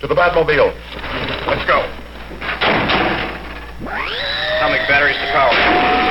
To the Batmobile. Let's go. Atomic batteries to power.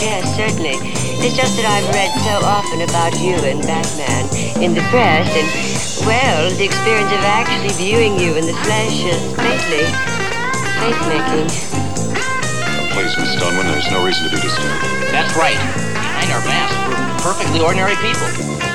Yes, certainly. It's just that I've read so often about you and Batman in the press, and, well, the experience of actually viewing you in the flesh is lately faith-making. Please, Miss Stoneman, there's no reason to be disturbed. That's right. Behind our masks, we're perfectly ordinary people.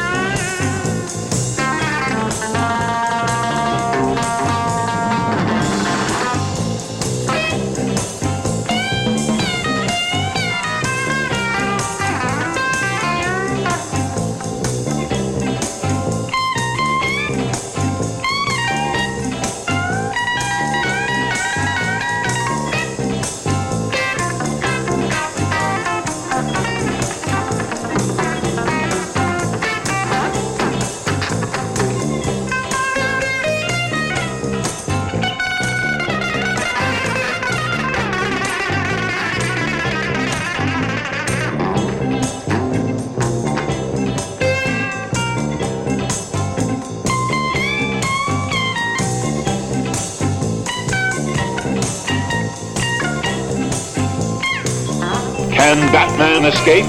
Batman escape?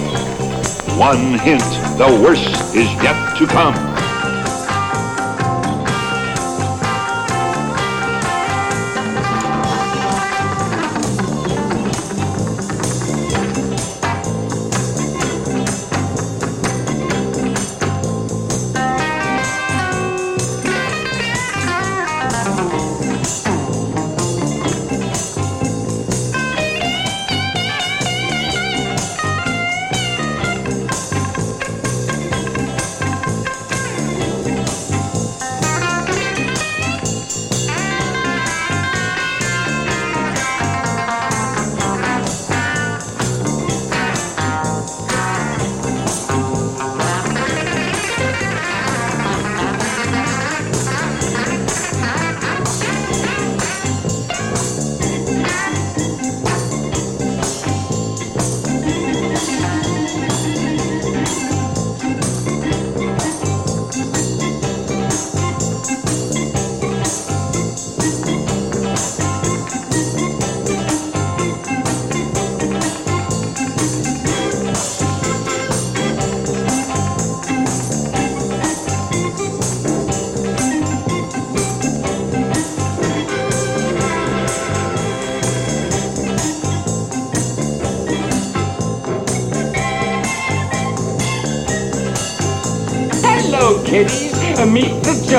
One hint, the worst is yet to come.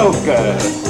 Joker.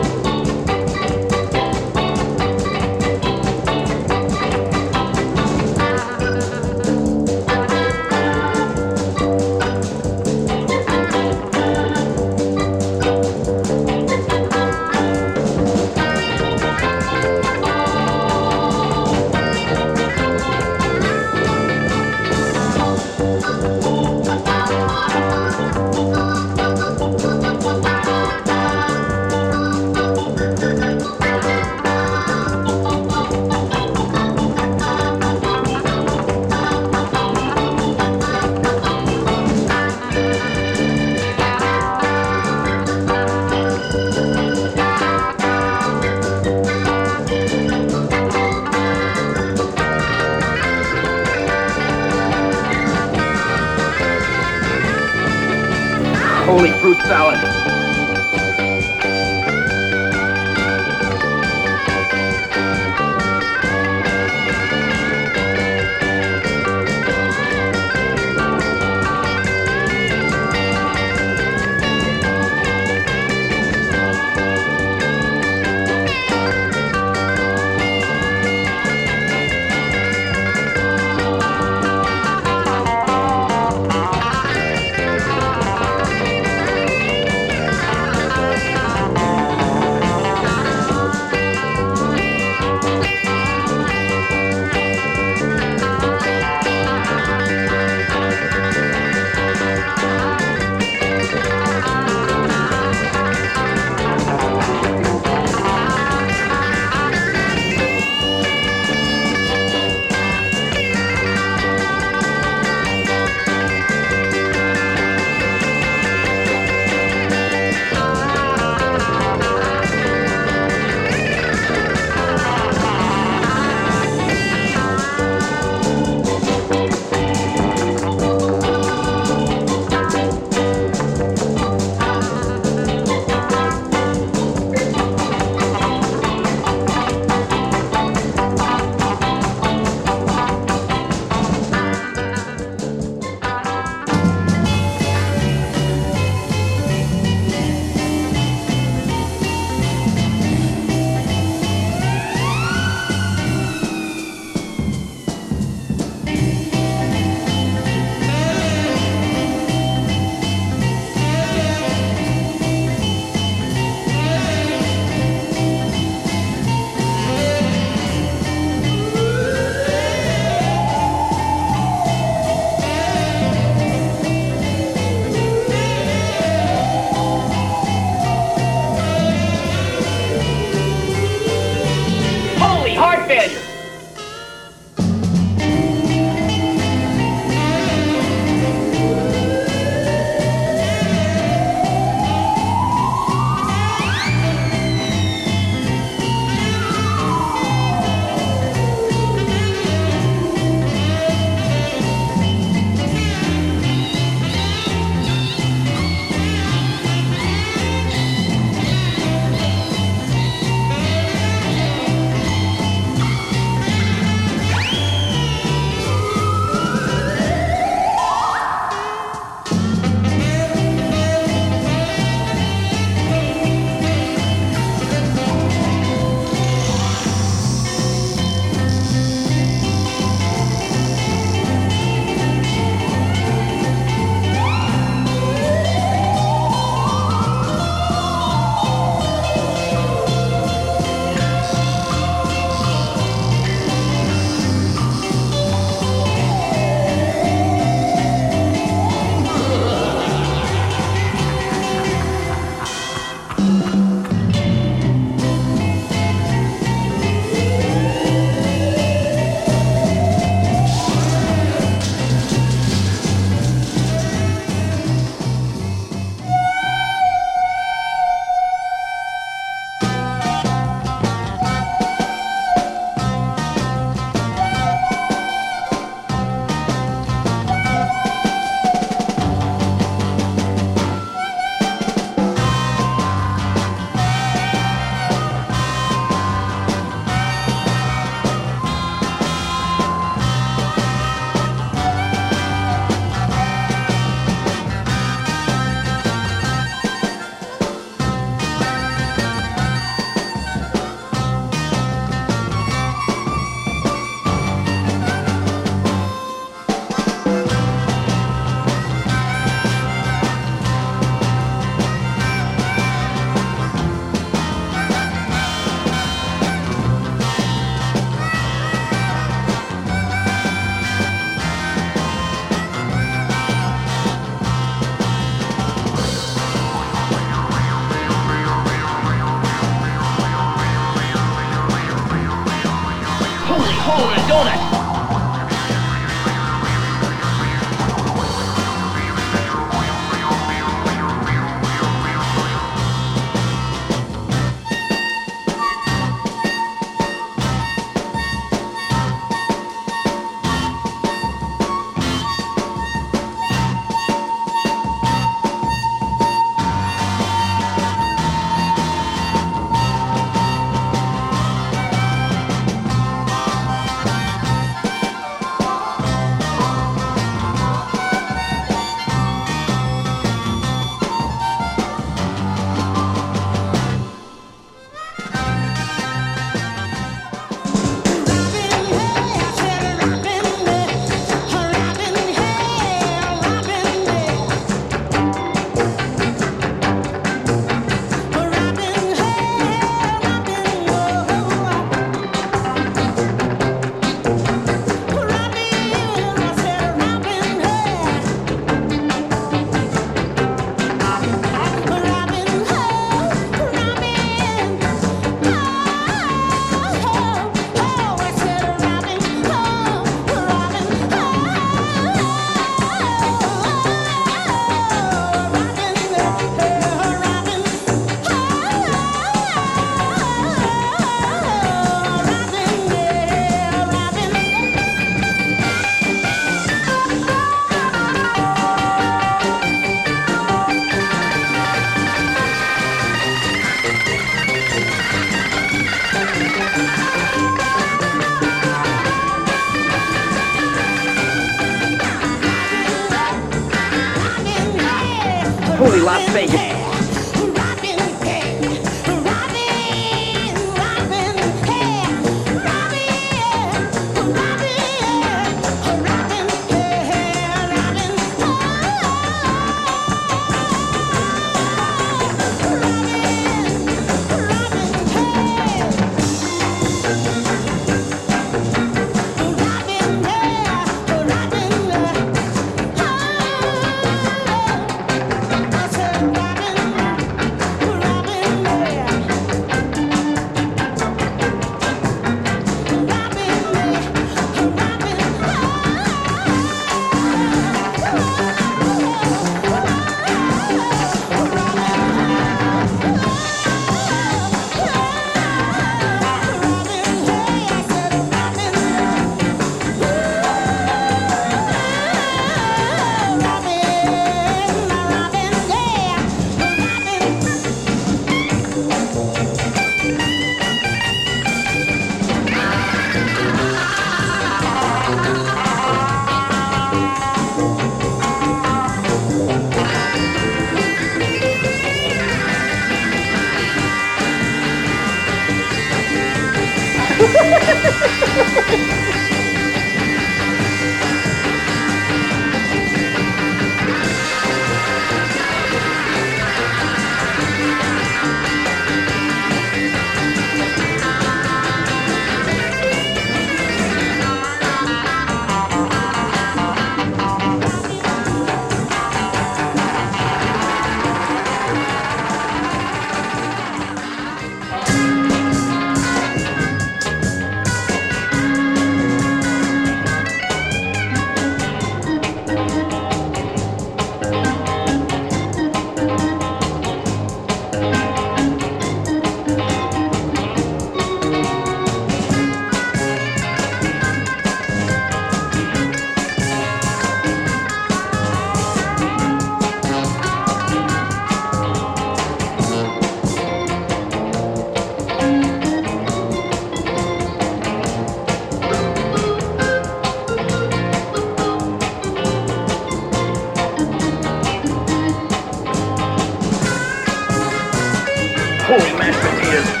Holy mashed potatoes.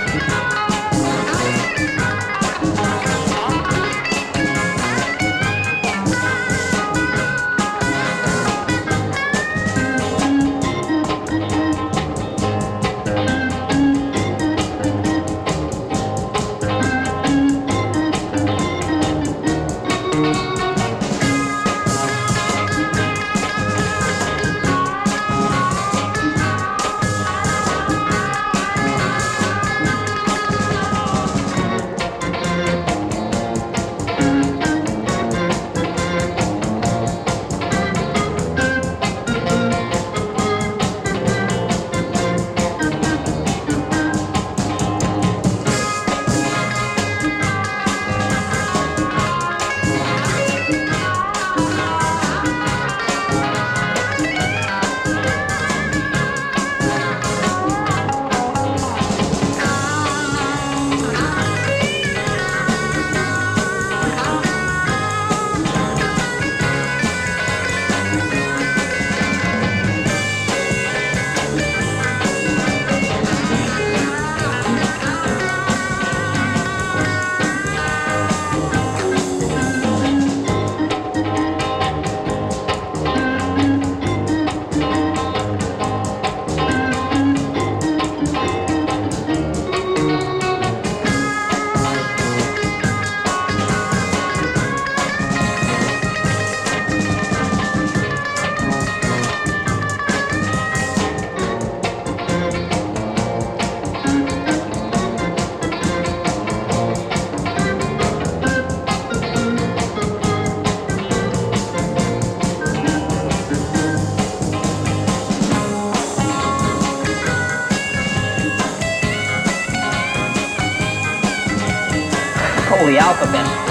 Holy alphabet.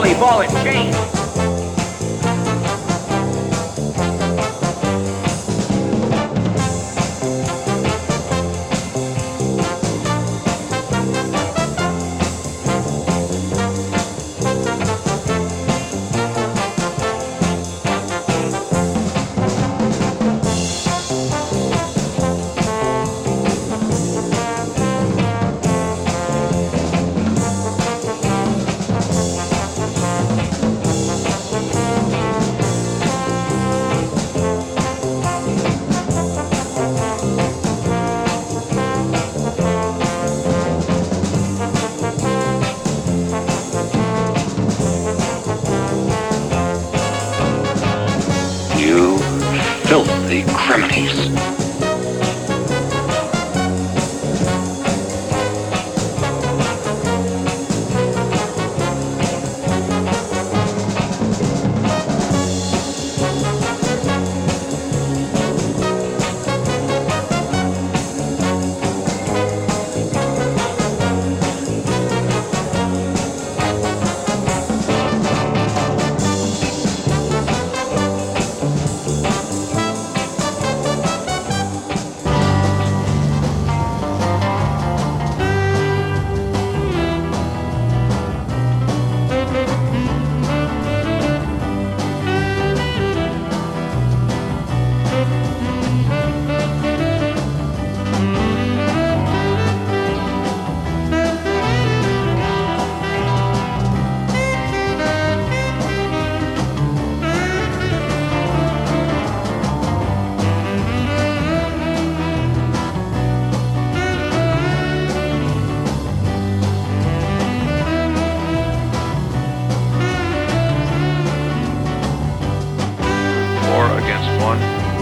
Holy ball and chain.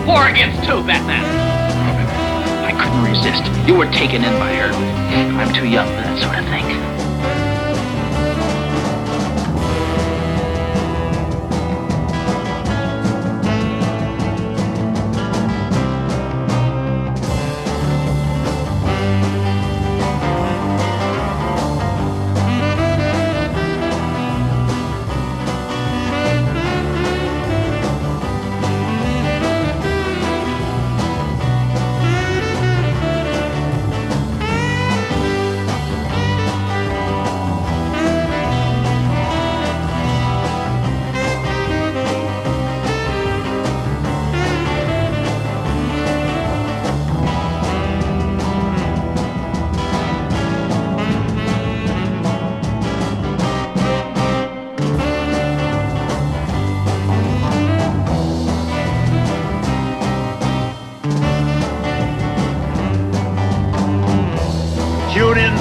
Four against two, Batman. I couldn't resist. You were taken in by her. I'm too young for that sort of thing.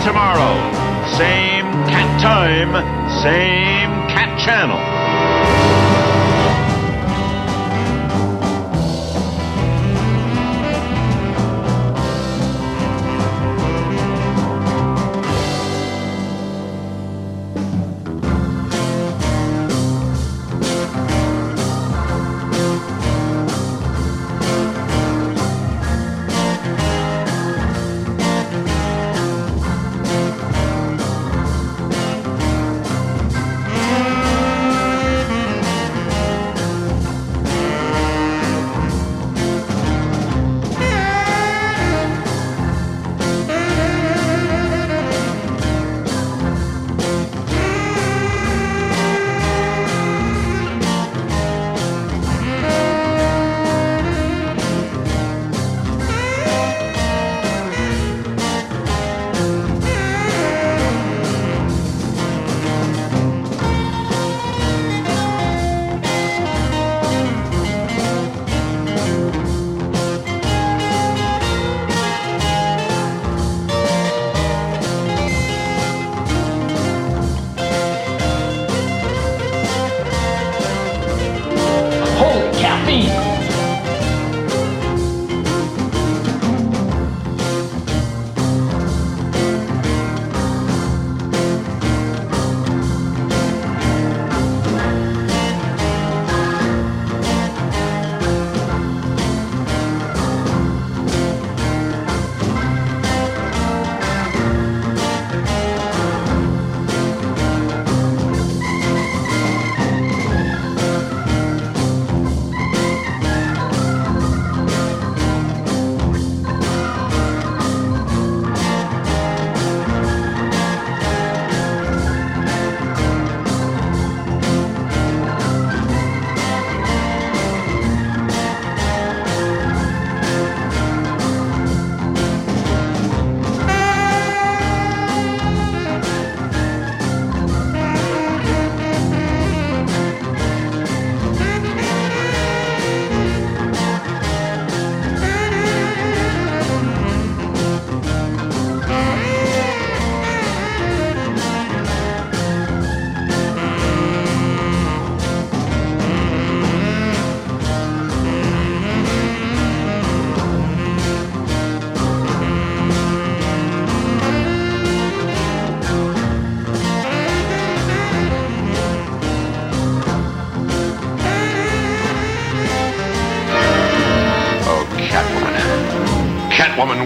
Tomorrow. Same cat time, same cat channel.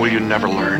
Will you never learn?